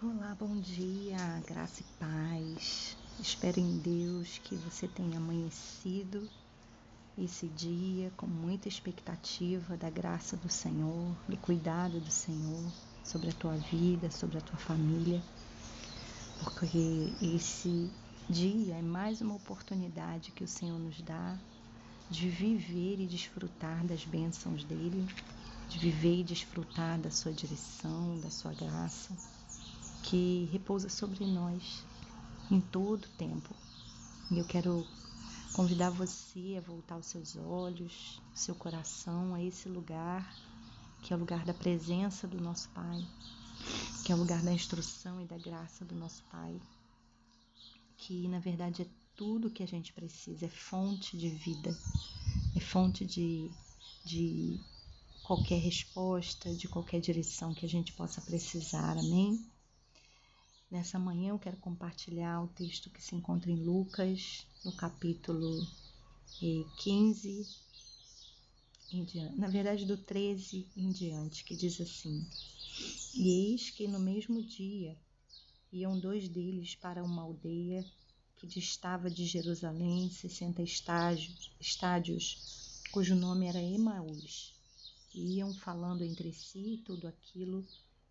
Olá, bom dia, graça e paz. Espero em Deus que você tenha amanhecido esse dia com muita expectativa da graça do Senhor, do cuidado do Senhor sobre a tua vida, sobre a tua família, porque esse dia é mais uma oportunidade que o Senhor nos dá de viver e desfrutar das bênçãos dele, de viver e desfrutar da sua direção, da sua graça que repousa sobre nós em todo o tempo. E eu quero convidar você a voltar os seus olhos, seu coração a esse lugar, que é o lugar da presença do nosso Pai, que é o lugar da instrução e da graça do nosso Pai, que na verdade é tudo que a gente precisa, é fonte de vida, é fonte de, de qualquer resposta, de qualquer direção que a gente possa precisar, amém? Nessa manhã eu quero compartilhar o texto que se encontra em Lucas, no capítulo 15, eh, em diante, na verdade do 13 em diante, que diz assim: E eis que no mesmo dia iam dois deles para uma aldeia que distava de Jerusalém sessenta estágios, estádios, cujo nome era Emaús. E iam falando entre si tudo aquilo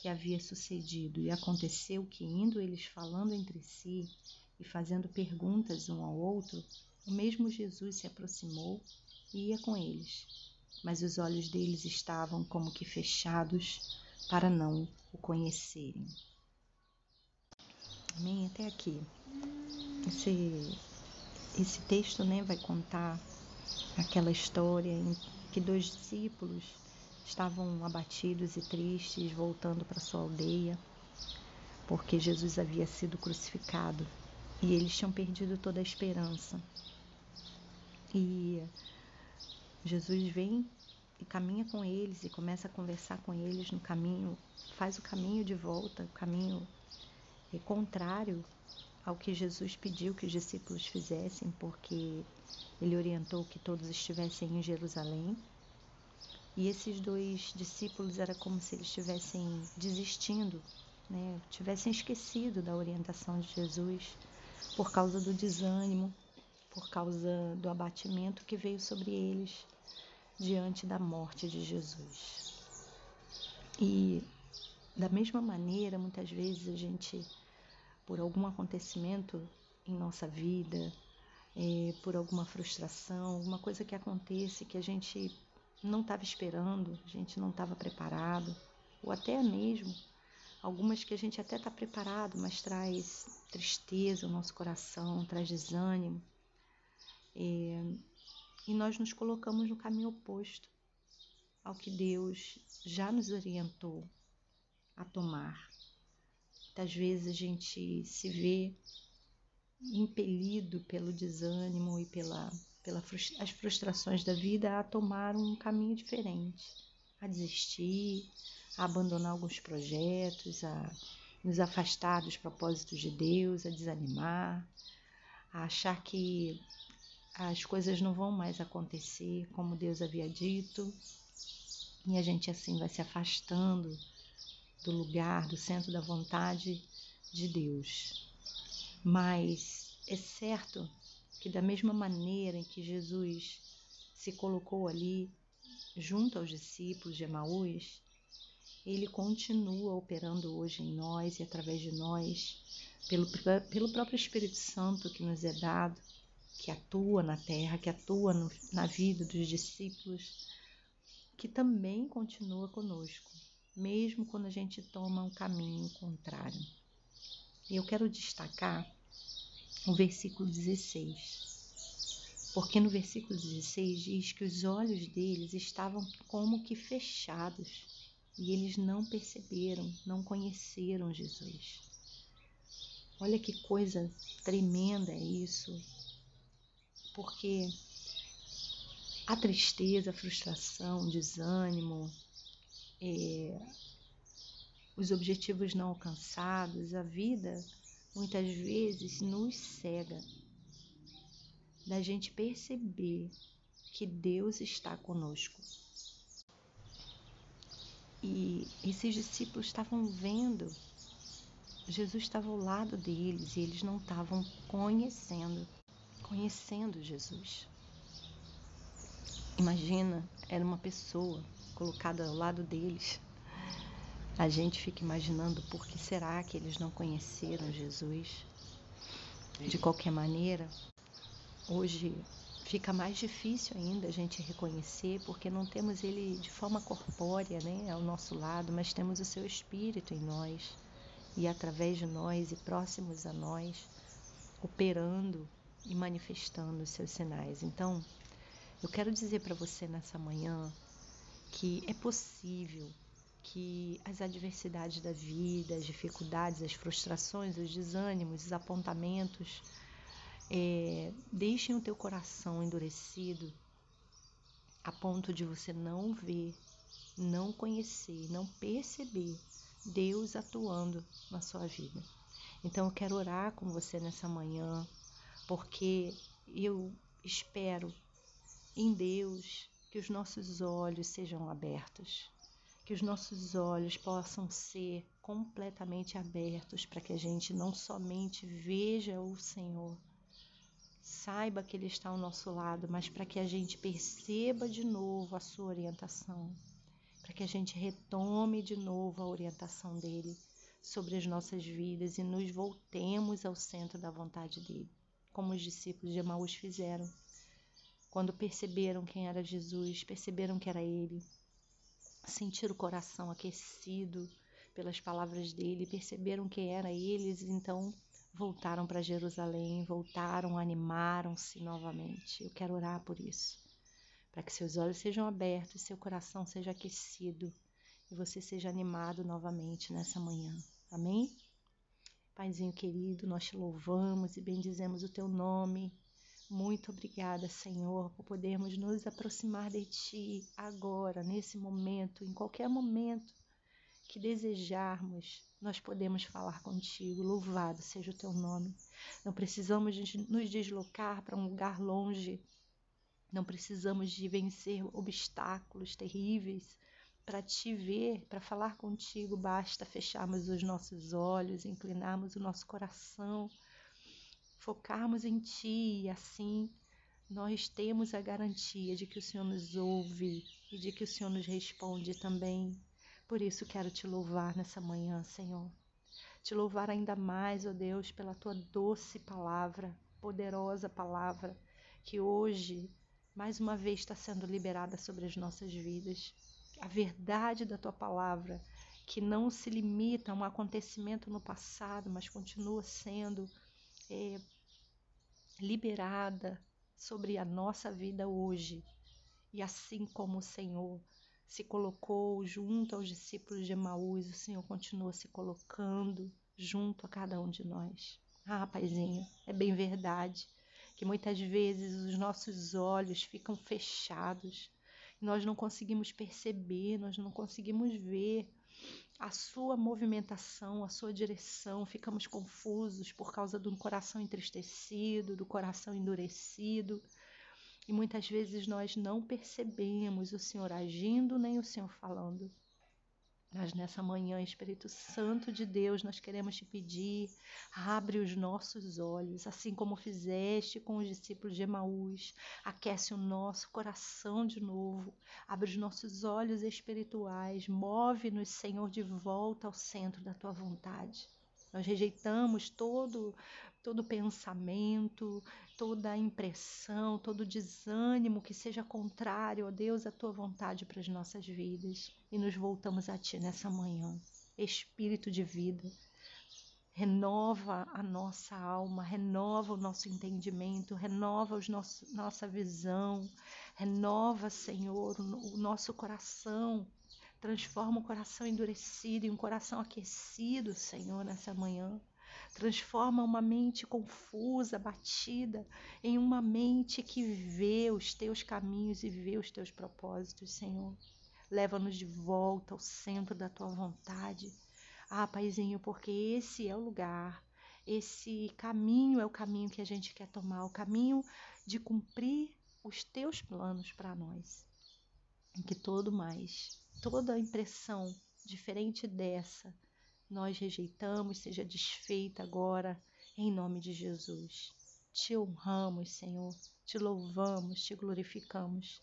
que havia sucedido. E aconteceu que, indo eles falando entre si e fazendo perguntas um ao outro, o mesmo Jesus se aproximou e ia com eles. Mas os olhos deles estavam como que fechados para não o conhecerem. Amém? Até aqui. Esse, esse texto né, vai contar aquela história em que dois discípulos estavam abatidos e tristes, voltando para sua aldeia, porque Jesus havia sido crucificado e eles tinham perdido toda a esperança. E Jesus vem e caminha com eles e começa a conversar com eles no caminho, faz o caminho de volta, o caminho é contrário ao que Jesus pediu que os discípulos fizessem, porque ele orientou que todos estivessem em Jerusalém e esses dois discípulos era como se eles estivessem desistindo, né? tivessem esquecido da orientação de Jesus por causa do desânimo, por causa do abatimento que veio sobre eles diante da morte de Jesus. E da mesma maneira, muitas vezes a gente, por algum acontecimento em nossa vida, é, por alguma frustração, alguma coisa que aconteça que a gente não estava esperando, a gente não estava preparado, ou até mesmo algumas que a gente até está preparado, mas traz tristeza ao nosso coração, traz desânimo. É, e nós nos colocamos no caminho oposto ao que Deus já nos orientou a tomar. Muitas vezes a gente se vê impelido pelo desânimo e pela pelas frustrações da vida, a tomar um caminho diferente, a desistir, a abandonar alguns projetos, a nos afastar dos propósitos de Deus, a desanimar, a achar que as coisas não vão mais acontecer como Deus havia dito, e a gente assim vai se afastando do lugar, do centro da vontade de Deus. Mas é certo que da mesma maneira em que Jesus se colocou ali junto aos discípulos de Emaús, ele continua operando hoje em nós e através de nós, pelo, pelo próprio Espírito Santo que nos é dado, que atua na terra, que atua no, na vida dos discípulos, que também continua conosco, mesmo quando a gente toma um caminho contrário. E eu quero destacar o versículo 16. Porque no versículo 16 diz que os olhos deles estavam como que fechados e eles não perceberam, não conheceram Jesus. Olha que coisa tremenda é isso, porque a tristeza, a frustração, o desânimo, é, os objetivos não alcançados, a vida muitas vezes nos cega da gente perceber que Deus está conosco. E esses discípulos estavam vendo Jesus estava ao lado deles e eles não estavam conhecendo, conhecendo Jesus. Imagina, era uma pessoa colocada ao lado deles. A gente fica imaginando por que será que eles não conheceram Jesus. De qualquer maneira, hoje fica mais difícil ainda a gente reconhecer porque não temos ele de forma corpórea, né, ao nosso lado, mas temos o seu espírito em nós e através de nós e próximos a nós, operando e manifestando os seus sinais. Então, eu quero dizer para você nessa manhã que é possível que as adversidades da vida, as dificuldades, as frustrações, os desânimos, os apontamentos, é, deixem o teu coração endurecido a ponto de você não ver, não conhecer, não perceber Deus atuando na sua vida. Então eu quero orar com você nessa manhã, porque eu espero em Deus que os nossos olhos sejam abertos, que os nossos olhos possam ser completamente abertos para que a gente não somente veja o Senhor, saiba que Ele está ao nosso lado, mas para que a gente perceba de novo a sua orientação, para que a gente retome de novo a orientação dele sobre as nossas vidas e nos voltemos ao centro da vontade dele, como os discípulos de Emaús fizeram. Quando perceberam quem era Jesus, perceberam que era ele, sentiram o coração aquecido pelas palavras dele, perceberam que era eles, então voltaram para Jerusalém, voltaram, animaram-se novamente. Eu quero orar por isso, para que seus olhos sejam abertos, seu coração seja aquecido e você seja animado novamente nessa manhã. Amém? Paizinho querido, nós te louvamos e bendizemos o teu nome. Muito obrigada, Senhor, por podermos nos aproximar de Ti agora, nesse momento, em qualquer momento que desejarmos, nós podemos falar contigo. Louvado seja o teu nome. Não precisamos nos deslocar para um lugar longe. Não precisamos de vencer obstáculos terríveis para te ver, para falar contigo. Basta fecharmos os nossos olhos, inclinarmos o nosso coração, focarmos em ti assim nós temos a garantia de que o Senhor nos ouve e de que o Senhor nos responde também. Por isso quero te louvar nessa manhã, Senhor. Te louvar ainda mais, ó Deus, pela tua doce palavra, poderosa palavra, que hoje, mais uma vez, está sendo liberada sobre as nossas vidas. A verdade da tua palavra, que não se limita a um acontecimento no passado, mas continua sendo é, liberada sobre a nossa vida hoje. E assim como o Senhor se colocou junto aos discípulos de Emaús, o Senhor continua se colocando junto a cada um de nós. Ah, Paizinho, é bem verdade que muitas vezes os nossos olhos ficam fechados, nós não conseguimos perceber, nós não conseguimos ver a sua movimentação, a sua direção, ficamos confusos por causa do coração entristecido, do coração endurecido. E muitas vezes nós não percebemos o Senhor agindo nem o Senhor falando. Mas nessa manhã, Espírito Santo de Deus, nós queremos te pedir, abre os nossos olhos, assim como fizeste com os discípulos de Emaús, aquece o nosso coração de novo, abre os nossos olhos espirituais, move-nos, Senhor, de volta ao centro da tua vontade. Nós rejeitamos todo todo pensamento, toda impressão, todo desânimo que seja contrário, ó Deus, à tua vontade para as nossas vidas. E nos voltamos a ti nessa manhã. Espírito de vida, renova a nossa alma, renova o nosso entendimento, renova os nosso, nossa visão, renova, Senhor, o nosso coração. Transforma o coração endurecido em um coração aquecido, Senhor, nessa manhã. Transforma uma mente confusa, batida, em uma mente que vê os teus caminhos e vê os teus propósitos, Senhor. Leva-nos de volta ao centro da tua vontade. Ah, Paizinho, porque esse é o lugar, esse caminho é o caminho que a gente quer tomar, o caminho de cumprir os teus planos para nós. Em que todo mais, toda impressão diferente dessa, nós rejeitamos, seja desfeita agora, em nome de Jesus. Te honramos, Senhor, te louvamos, te glorificamos,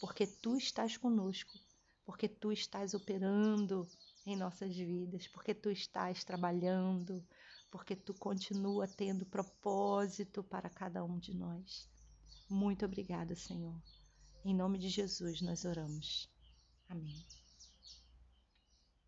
porque tu estás conosco, porque tu estás operando em nossas vidas, porque tu estás trabalhando, porque tu continua tendo propósito para cada um de nós. Muito obrigada, Senhor. Em nome de Jesus nós oramos. Amém.